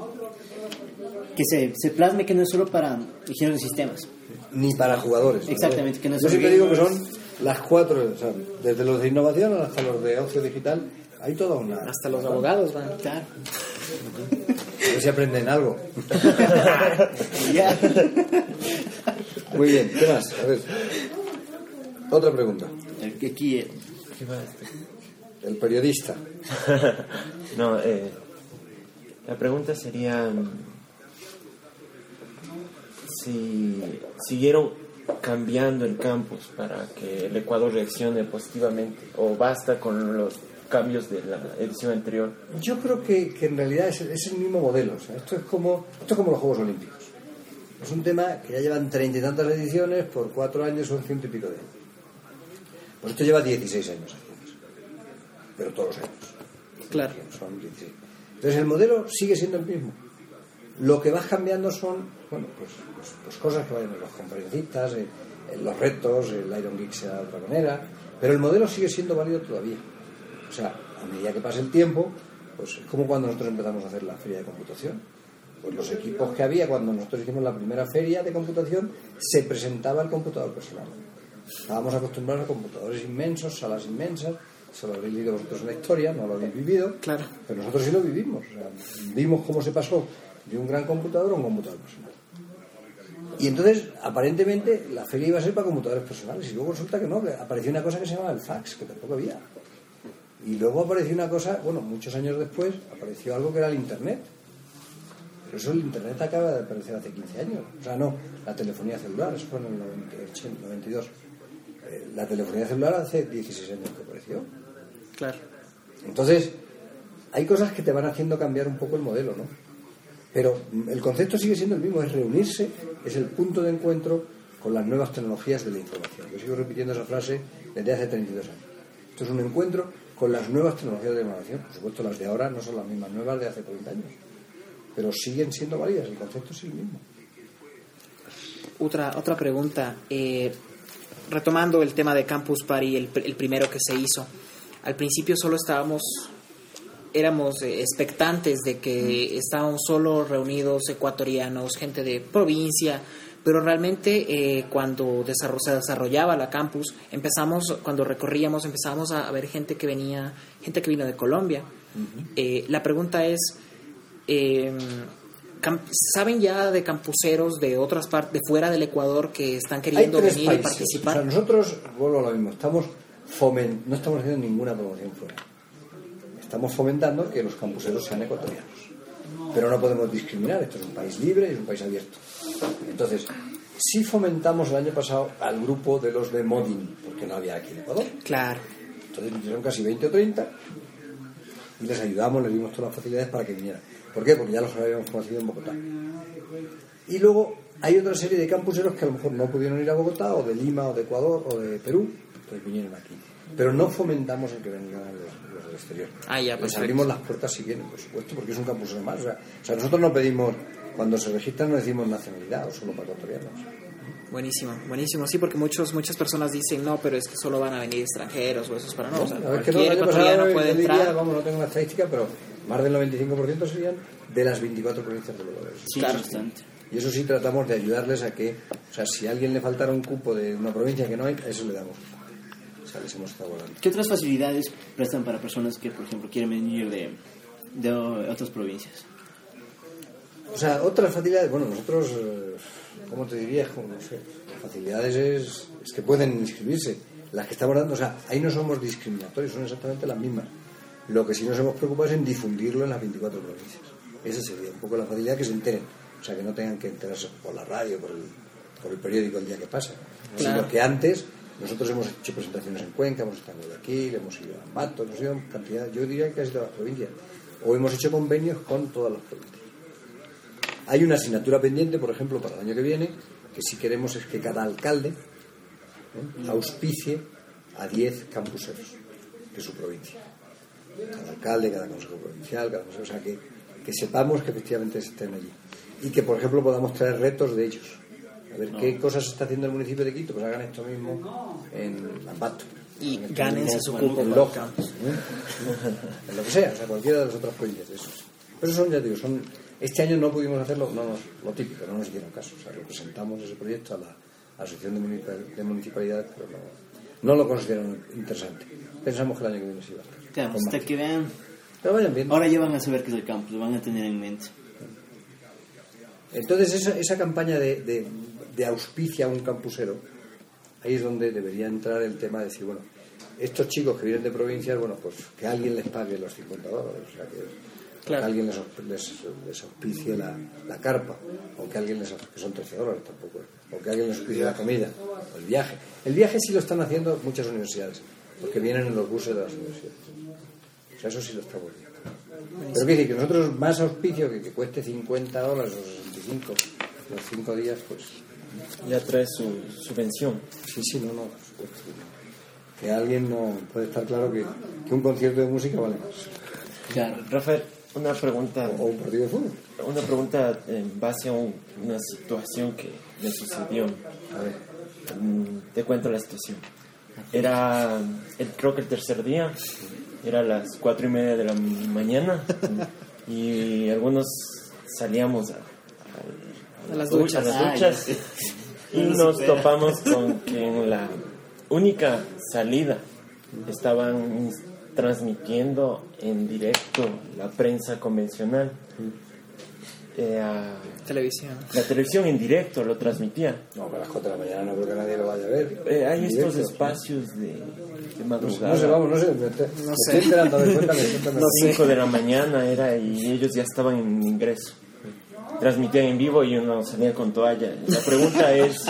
que se, se plasme que no es solo para ingenieros de sistemas. ni para jugadores. ¿no? Exactamente, que no Yo son siempre digo que son las cuatro, o sea, desde los de innovación hasta los de ocio digital, hay toda una... hasta los abogados van. Claro. A ver si aprenden algo. Muy bien, ¿qué más? A ver. Otra pregunta. El que. El periodista. no, eh, la pregunta sería mm, si siguieron cambiando el campus para que el Ecuador reaccione positivamente o basta con los cambios de la edición anterior. Yo creo que, que en realidad es, es el mismo modelo. o sea, esto, es como, esto es como los Juegos Olímpicos. Es un tema que ya llevan treinta y tantas ediciones, por cuatro años son ciento y pico de años. Pues esto lleva 16 años. Pero todos los años. Claro. Son 16. Entonces el modelo sigue siendo el mismo. Lo que vas cambiando son, bueno, pues, pues- pues cosas que vayan conferencistas, en, en los retos, el Iron Geek sea de otra manera, pero el modelo sigue siendo válido todavía. O sea, a medida que pase el tiempo, pues es como cuando nosotros empezamos a hacer la feria de computación. Pues los equipos que había cuando nosotros hicimos la primera feria de computación, se presentaba el computador personal. Estábamos acostumbrados a computadores inmensos, salas inmensas, eso lo habréis leído vosotros en la historia, no lo habéis vivido, Claro. pero nosotros sí lo vivimos. o sea, vimos cómo se pasó de un gran computador a un computador personal. Y entonces, aparentemente, la feria iba a ser para computadores personales. Y luego resulta que no, que apareció una cosa que se llama el fax, que tampoco había. Y luego apareció una cosa, bueno, muchos años después, apareció algo que era el Internet. Pero eso el Internet acaba de aparecer hace 15 años. O sea, no, la telefonía celular, eso fue en el 90, 80, 92. Eh, La telefonía celular hace 16 años que apareció. Claro. Entonces, hay cosas que te van haciendo cambiar un poco el modelo, ¿no? Pero el concepto sigue siendo el mismo, es reunirse, es el punto de encuentro con las nuevas tecnologías de la información. Yo sigo repitiendo esa frase desde hace 32 años. Esto es un encuentro con las nuevas tecnologías de la información. Por supuesto, las de ahora no son las mismas nuevas de hace 30 años, pero siguen siendo válidas, el concepto es el mismo. Otra, otra pregunta. eh, retomando el tema de Campus Party, el, el primero que se hizo. Al principio solo estábamos, éramos eh, expectantes de que estábamos solo reunidos ecuatorianos, gente de provincia, pero realmente eh, cuando se desarrollaba la campus, empezamos, cuando recorríamos, empezamos a, ver gente que venía, gente que vino de Colombia. Eh, la pregunta es, eh, ¿saben ya de campuseros de otras partes, de fuera del Ecuador que están queriendo venir y países. participar? O sea, nosotros, vuelvo a lo mismo, estamos fomen- no estamos haciendo ninguna promoción fuera. Estamos fomentando que los campuseros sean ecuatorianos. Pero no podemos discriminar, esto es un país libre y es un país abierto. Entonces, sí fomentamos el año pasado al grupo de los de Modin, porque no había aquí en Ecuador. Claro. Entonces vinieron casi 20 o 30 y les ayudamos, les dimos todas las facilidades para que vinieran. ¿Por qué? Porque ya los habíamos conocido en Bogotá. Y luego hay otra serie de campuseros que a lo mejor no pudieron ir a Bogotá, o de Lima, o de Ecuador, o de Perú, pues vinieron aquí. Pero no fomentamos el que vengan los del exterior. Ah, ya, Les perfecto. abrimos las puertas si vienen, por supuesto, porque es un campusero más. O sea, o sea, nosotros no pedimos, cuando se registran no decimos nacionalidad, o solo para ecuatorianos. Buenísimo, buenísimo. Sí, porque muchos, muchas personas dicen, no, pero es que solo van a venir extranjeros o eso es para no. o sea, A ver, que no, ecuatoriano pasado, puede diría, entrar. vamos, no tengo la estadística, pero más del 95% serían de las 24 provincias de Ecuador. Sí, Claro. bastante. Y eso sí tratamos de ayudarles a que, o sea, si a alguien le faltara un cupo de una provincia que no hay, eso le damos. Sea, les hemos estado volando. ¿Qué otras facilidades prestan para personas que, por ejemplo, quieren venir de, de otras provincias? O sea, otras facilidades, bueno, nosotros, eh, ¿cómo te diría? No sé, facilidades es, es que pueden inscribirse. Las que estamos dando, o sea, ahí no somos discriminatorios, son exactamente las mismas. Lo que sí nos hemos preocupado es en difundirlo en las 24 provincias. Esa sería un poco la facilidad que se enteren. O sea, que no tengan que enterarse por la radio, por el, por el periódico el día que pasa. Claro. Sino que antes nosotros hemos hecho presentaciones en Cuenca, hemos estado en Guayaquil, hemos ido a Ambato, hemos ido a cantidad, yo diría que casi todas las provincias. O hemos hecho convenios con todas las provincias. Hay una asignatura pendiente, por ejemplo, para el año que viene, que si queremos es que cada alcalde ¿eh? auspicie a 10 campuseros de su provincia. Cada alcalde, cada consejo provincial, cada consejo, o sea, que, que sepamos que efectivamente estén allí. Y que, por ejemplo, podamos traer retos de ellos. A ver qué cosas está haciendo el municipio de Quito, pues hagan esto mismo en Ambato. Y gánense su cupo Loja. ¿eh? en lo que sea, o sea, cualquiera de las otras provincias de esos. Pero eso son, ya digo, son, este año no pudimos hacerlo, no nos, lo típico, no nos hicieron caso. O sea, representamos ese proyecto a la Asociación de, Municipal- de Municipalidades, pero no, no lo consideraron interesante. Pensamos que el año que viene sí va a estar. Claro, hasta que vean. Pero vayan viendo. Ahora ya van a saber qué es el campus, lo van a tener en mente. Entonces, esa, esa campaña de, de, de auspicia a un campusero, ahí es donde debería entrar el tema de decir, bueno, estos chicos que vienen de provincias, bueno, pues que alguien les pague los 50 dólares, o sea, que, Claro. que alguien les, les, les auspicie la, la carpa, o que alguien les, que son 13 dólares tampoco, o que alguien les auspicie la comida, o el viaje. El viaje sí lo están haciendo muchas universidades, porque vienen en los buses de las universidades. O sea, eso sí lo estamos viendo. Pero decir que nosotros más auspicio que, que cueste 50 dólares o 65 los 5 días, pues Ya trae su subvención. sí, sí, no, no. Que alguien no puede estar claro que, que un concierto de música vale más. Claro. Rafael, una pregunta, O un partido de fútbol. una pregunta en base a un- una situación que me sucedió. A ver. Mm, Te cuento la situación. Era, el, creo que el tercer día, era las cuatro y media de la mañana y algunos salíamos a, A las du- duchas. a las duchas y No nos topamos con que en la única salida estaban transmitiendo en directo la prensa convencional. Eh, Televisión. la televisión en directo lo transmitía. No, que a las 4 de la mañana no creo que nadie lo vaya a ver. Eh, hay En estos directo. espacios de, de No, madrugada. sé, vamos, no sé. Me. No sé. 5 de la mañana era y ellos ya estaban en ingreso. Transmitían en vivo y uno salía con toalla. La pregunta es,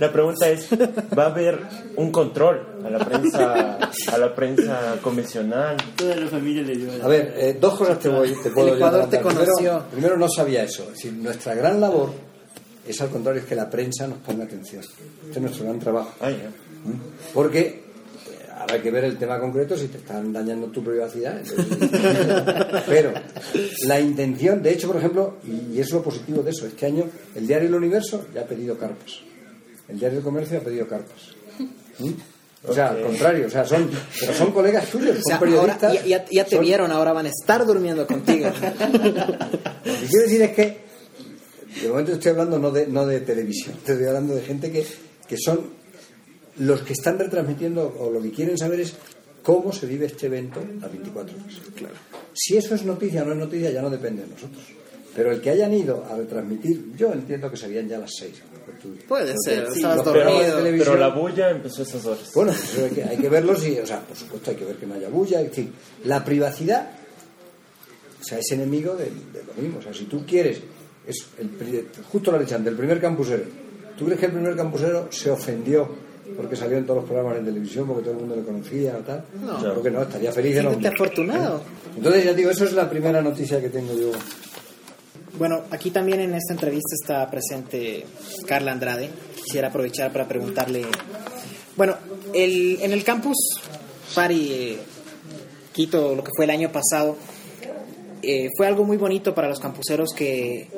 la pregunta es, ¿va a haber un control a la prensa, a la prensa convencional? Toda la familia le dio A ver, eh, dos cosas te, voy, te puedo El Ecuador te adelantar. Primero- conoció. Primero, no sabía eso. Es decir, nuestra gran labor es al contrario, es que la prensa nos ponga atención. Este es nuestro gran trabajo. Ah, ya. Porque habrá que ver el tema concreto si te están dañando tu privacidad. entonces- Pero la intención, de hecho, por ejemplo, y, es lo positivo de eso, este año el diario El Universo ya ha pedido carpas. El diario El Comercio ha pedido carpas. ¿Mm? O sea, al contrario, o sea, son, pero son colegas tuyos, O son sea, ahora periodistas. ya, ya- ya te son- vieron, ahora van a estar durmiendo contigo. Lo que quiero decir es que, de momento estoy hablando no de, no de televisión, estoy hablando de gente que, que son los que están retransmitiendo o lo que quieren saber es cómo se vive este evento las 24 horas. Claro. Si eso es noticia o no es noticia ya no depende de nosotros. Pero el que hayan ido a retransmitir, yo entiendo que serían ya las 6. Puede ser, Sí, estabas dormido. televisión- Pero la bulla empezó a esas horas. Bueno, hay, que, hay que verlos y, o sea, por supuesto hay que ver que no haya bulla, en fin. La privacidad, o sea, es enemigo de, de lo mismo. O sea, si tú quieres, es el, justo lo echan del primer campusero. ¿Tú crees que el primer campusero se ofendió porque salió en todos los programas de televisión, porque todo el mundo le conocía o tal? No. Creo que no, estaría feliz el Siéntete hombre. afortunado. Entonces, ya digo, eso es la primera noticia que tengo yo. Bueno, aquí también en esta entrevista está presente Carla Andrade. Quisiera aprovechar para preguntarle. Bueno, el, en el campus Pari eh, Quito, lo que fue el año pasado, eh, fue algo muy bonito para los campuseros que,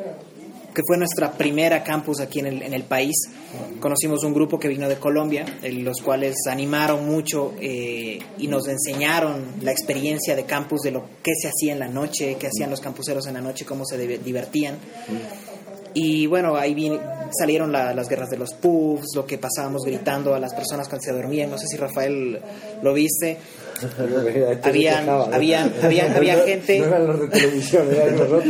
que fue nuestra primera campus aquí en el, en el país. Conocimos un grupo que vino de Colombia, en los cuales animaron mucho eh, y nos enseñaron la experiencia de campus, de lo que se hacía en la noche, qué hacían los campuseros en la noche, cómo se div- divertían. Y bueno, ahí salieron la- las guerras de los pubs, lo que pasábamos gritando a las personas cuando se dormían. No sé si Rafael lo viste. Habían- habían- habían- había gente- No eran los de televisión, eran nosotros.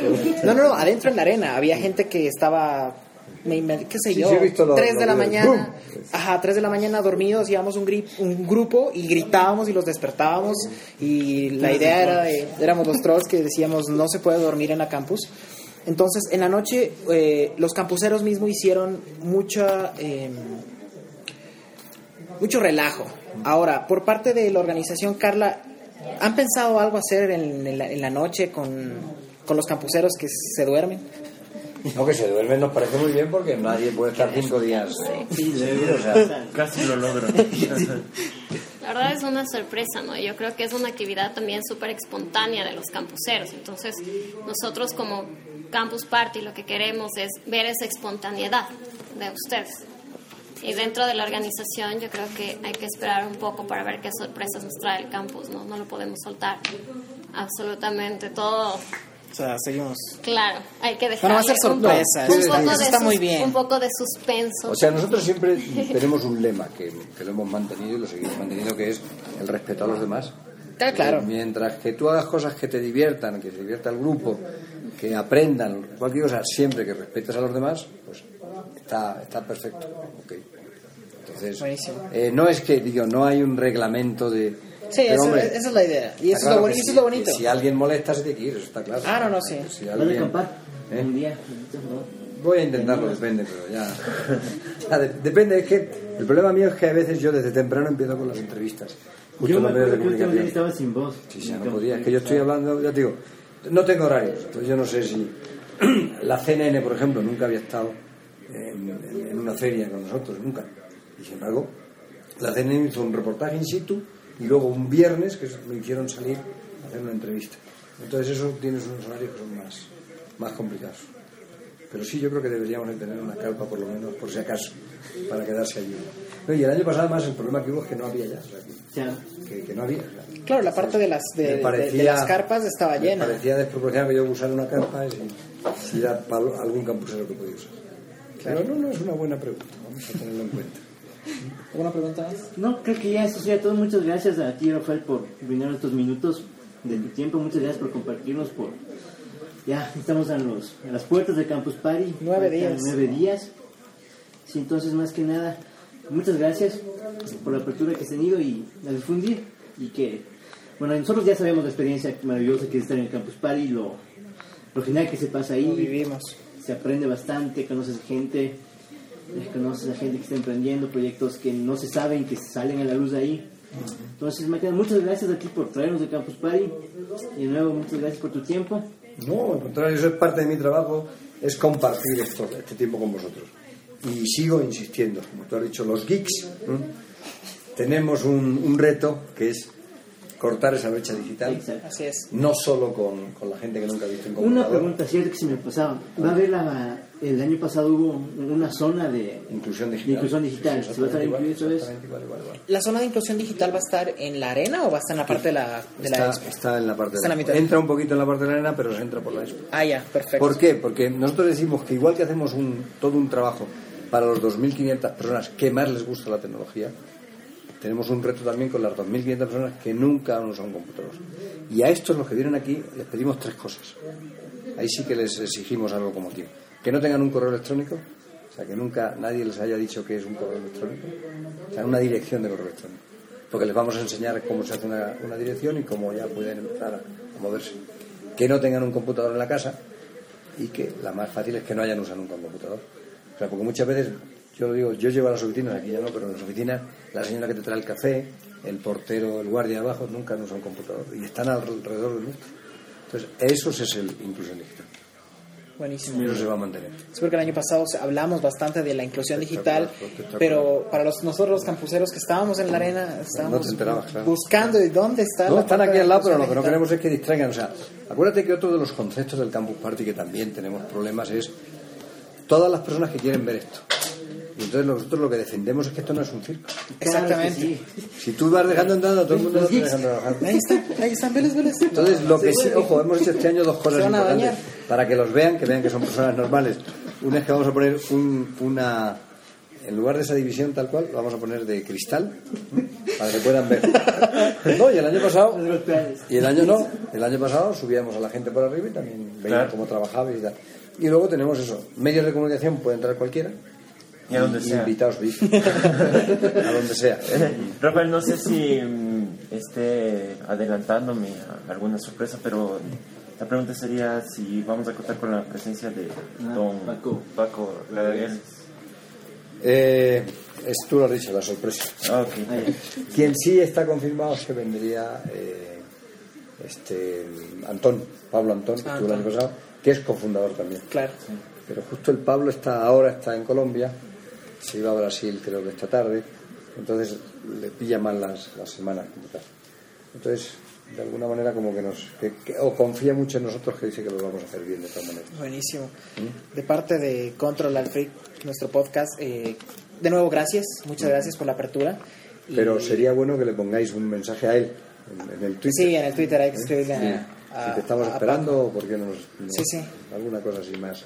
No, no, no, adentro en la arena había gente que estaba, me- me- qué sé Sí, yo, sí, he visto los- 3 de la videos. mañana, ¡Bum! ajá, 3 de la mañana dormidos, íbamos un, gri- un grupo y gritábamos y los despertábamos y la idea era de, éramos los trolls que decíamos no se puede dormir en la campus. Entonces, en la noche, eh, los campuseros mismos hicieron mucha, eh, mucho relajo. Ahora, por parte de la organización, Carla, ¿han pensado algo hacer en, en la, en la noche con, con los campuseros que se duermen? No, que se duermen nos parece muy bien porque nadie puede estar cinco días. Sí, o sea, Casi lo logro. La verdad es una sorpresa, ¿no? Yo creo que es una actividad también súper espontánea de los campuseros. Entonces, nosotros como Campus Party lo que queremos es ver esa espontaneidad de ustedes. Y dentro de la organización yo creo que hay que esperar un poco para ver qué sorpresas nos trae el campus, ¿no? No lo podemos soltar absolutamente todo. O sea, seguimos. Claro, hay que dejar Bueno, va a ser sorpresa, eso está- eso está muy bien. Un poco de suspenso. O sea, nosotros siempre tenemos un lema que, que lo hemos mantenido y lo seguimos manteniendo, que es el respeto a los demás. Claro. Mientras que tú hagas cosas que te diviertan, que se divierta el grupo, que aprendan, cualquier cosa, siempre que respetes a los demás, pues está, está perfecto. ok. Entonces, Buenísimo. eh, no es que, digo, no hay un reglamento de... Sí, pero, eso- hombre, esa es la idea. Y eso, es lo, claro boni- que eso si- es lo bonito. Si alguien molesta, se tiene que ir, eso está claro. Ah, no, no, sí. Si ¿Van a alguien-? ¿Eh? Un día. ¿no? Voy a intentarlo, depende, pero ya. ya de- depende, es que el problema mío es que a veces yo desde temprano empiezo con las entrevistas. Justo Yo en me los medios de que comunicación. estaba sin voz. Sí, sí, no podía. Es que yo estoy hablando, ya te digo, no tengo horarios. Entonces yo no sé si. La CNN, por ejemplo, nunca había estado en, en una feria con nosotros, nunca. Y sin embargo, la CNN hizo un reportaje in situ y luego un viernes que me hicieron salir a hacer una entrevista. Entonces eso tienes unos horarios que son más, más complicados. Pero sí, yo creo que deberíamos de tener una carpa por lo menos, por si acaso, para quedarse allí. No, y el año pasado más el problema que hubo es que no había ya, o sea, que, Ya. que- que no había. o sea, Claro, la parte de las, de, las carpas estaba me llena. parecía desproporcionado que yo usara una carpa si, si era para algún campusero que podía usar. Pero no, no es una buena pregunta, vamos a tenerlo en cuenta. ¿Alguna pregunta más? No, creo que ya eso sería todo. Muchas gracias a ti, Rafael, por brindar estos minutos de tu tiempo. Muchas gracias por compartirnos. por Ya estamos a, los, a las puertas de Campus Party. Nueve días. Nueve días. Sí, entonces, más que nada, muchas gracias por la apertura que has tenido y a difundir. Y que, bueno, nosotros ya sabemos la experiencia maravillosa que es estar en el Campus Party, lo, lo genial que se pasa ahí Lo vivimos. Se aprende bastante, conoces gente, eh, conoces a gente que está emprendiendo proyectos que no se saben, que salen a la luz ahí. Entonces, me muchas gracias a ti por traernos de Campus Party. Y de nuevo, muchas gracias por tu tiempo. No, al contrario, eso es parte de mi trabajo, es compartir esto, este tiempo con vosotros. Y sigo insistiendo, como tú has dicho, los geeks, ¿m? tenemos un, un reto que es cortar esa brecha digital, Exacto. Así es. no solo con, con la gente que nunca ha visto un Una computador. pregunta cierta que se me pasaba. Va a haber la, el año pasado hubo una zona de Inclusión de digital. inclusión digital. Sí, ¿Se va a estar igual, incluido eso? es? exactamente igual, igual, igual. ¿La zona de inclusión digital va a estar en la arena o va a estar en la parte de la, de la Está, expo? está en la parte Está en la de mitad. Entra un poquito en la parte de la arena, pero se entra por la expo. Ah, ya, perfecto. ¿Por qué? Porque nosotros decimos que igual que hacemos un, todo un trabajo para los 2.500 personas que más les gusta la tecnología, tenemos un reto también con las 2.500 personas que nunca han usado un computador. Y a estos, los que vienen aquí, les pedimos tres cosas. Ahí sí que les exigimos algo como tío. Que no tengan un correo electrónico, o sea, que nunca nadie les haya dicho que es un correo electrónico, o sea, una dirección de correo electrónico. Porque les vamos a enseñar cómo se hace una, dirección y cómo ya pueden empezar a, a moverse. Que no tengan un computador en la casa y que la más fácil es que no hayan usado nunca un computador. O sea, porque muchas veces, yo lo digo, yo llevo a las oficinas, aquí ya no, pero en las oficinas, la señora que te trae el café, el portero, el guardia de abajo, nunca han usado un computador y están alrededor de nuestro. Entonces, eso es el inclusión digital. Buenísimo. Y eso se va a mantener. Es porque el año pasado hablamos bastante de la inclusión digital, pero para los, nosotros los campuseros que estábamos en la arena, estábamos No claro. buscando de dónde está No, la están aquí al la lado, pero lo que no queremos es que distraigan. O sea, acuérdate que otro de los conceptos del Campus Party que también tenemos problemas es todas las personas que quieren ver esto. Y entonces nosotros lo que defendemos es que esto no es un circo. Exactamente. Claro que sí. Si tú vas dejando entrando, todo el mundo lo está dejando trabajar. Ahí está, ahí están, veles, veles. Entonces, lo que sí, ojo, hemos hecho este año dos cosas importantes para que los vean, que vean que son personas normales. Una es que vamos a poner un- una, en lugar de esa división tal cual, lo vamos a poner de cristal para que puedan ver. No, y el año pasado, y el año no, el año pasado subíamos a la gente por arriba y también veían Claro. cómo trabajaba y tal. Y luego tenemos eso, medios de comunicación puede entrar cualquiera. Y a donde sea. Invitados VIP. a donde sea. Rafael, no sé si mm, esté adelantándome a alguna sorpresa, pero la pregunta sería si vamos a contar con la presencia de Ah, don Paco. Paco. Eh, es, tú lo has dicho, la sorpresa. Ah, ok. Ah, ya. Quien sí está confirmado es que vendría eh, este Antón, Pablo Antón, que estuvo el año pasado, que es cofundador también. Claro. Pero justo el Pablo está ahora está en Colombia, se iba a Brasil creo que esta tarde, entonces le pilla mal las, las semanas como tal. Entonces, de alguna manera como que nos que- que- o confía mucho en nosotros que dice que lo vamos a hacer bien de todas maneras. Buenísimo. De parte de Control Alt Freak, nuestro podcast, eh, de nuevo gracias, muchas gracias por la apertura. Y- Pero sería bueno que le pongáis un mensaje a él en, en el Twitter. Sí, en el Twitter hay que escribirle Sí. a, si te estamos a- esperando o por qué no nos, no- Sí, sí. alguna cosa así más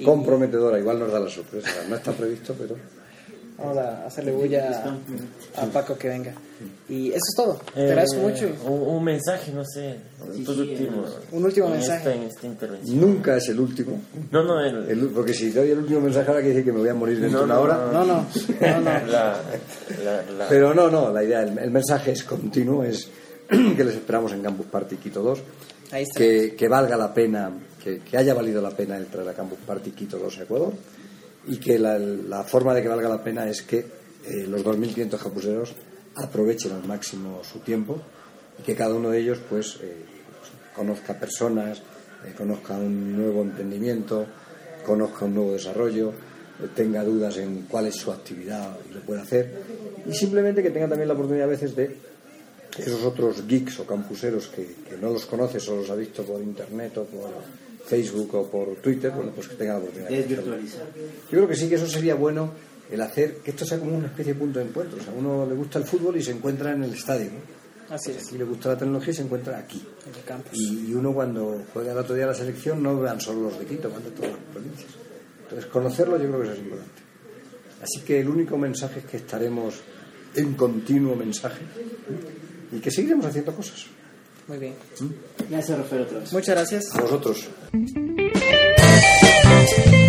Y- comprometedora igual nos da la sorpresa no está previsto pero. Vamos a hacerle bulla a, a Paco que venga. Y eso es todo. Te agradezco Eh, mucho. Un, un mensaje, no sé, Sí, sí, últimos. Un último en mensaje. Esta, en esta intervención. nunca es el último No, no, el, El- porque si doy el último mensaje ahora quiere decir que me voy a morir dentro No, de una no, hora No, no, no, no. la, la, la- pero no no la idea el, el mensaje es continuo es que les esperamos en Campus Party Quito 2 Que, valga la pena que, haya valido la pena el traer a Campus Party Quito 2 a Ecuador y que la, forma de que valga la pena es que eh, los 2.500 campuseros aprovechen al máximo su tiempo y que cada uno de ellos pues eh, conozca personas, eh, conozca un nuevo emprendimiento, conozca un nuevo desarrollo, eh, tenga dudas en cuál es su actividad y lo pueda hacer. Y simplemente que tenga también la oportunidad a veces de esos otros geeks o campuseros que, que no los conoces o los ha visto por internet o por Facebook o por Twitter, bueno, pues que tengan la oportunidad. Yo creo que sí que eso sería bueno el hacer que esto sea como una especie de punto de encuentro. O sea, a uno le gusta el fútbol y se encuentra en el estadio, ¿no? Así es, Y le gusta la tecnología y se encuentra aquí. en el campus. Y, y uno cuando juega el otro día la selección no vean solo los de Quito, van de todas las provincias. Entonces conocerlo yo creo que eso es importante. Así que el único mensaje es que estaremos en continuo mensaje y que seguiremos haciendo cosas. Muy bien. Gracias, Rafael, otra vez. Muchas gracias. A vosotros. Thank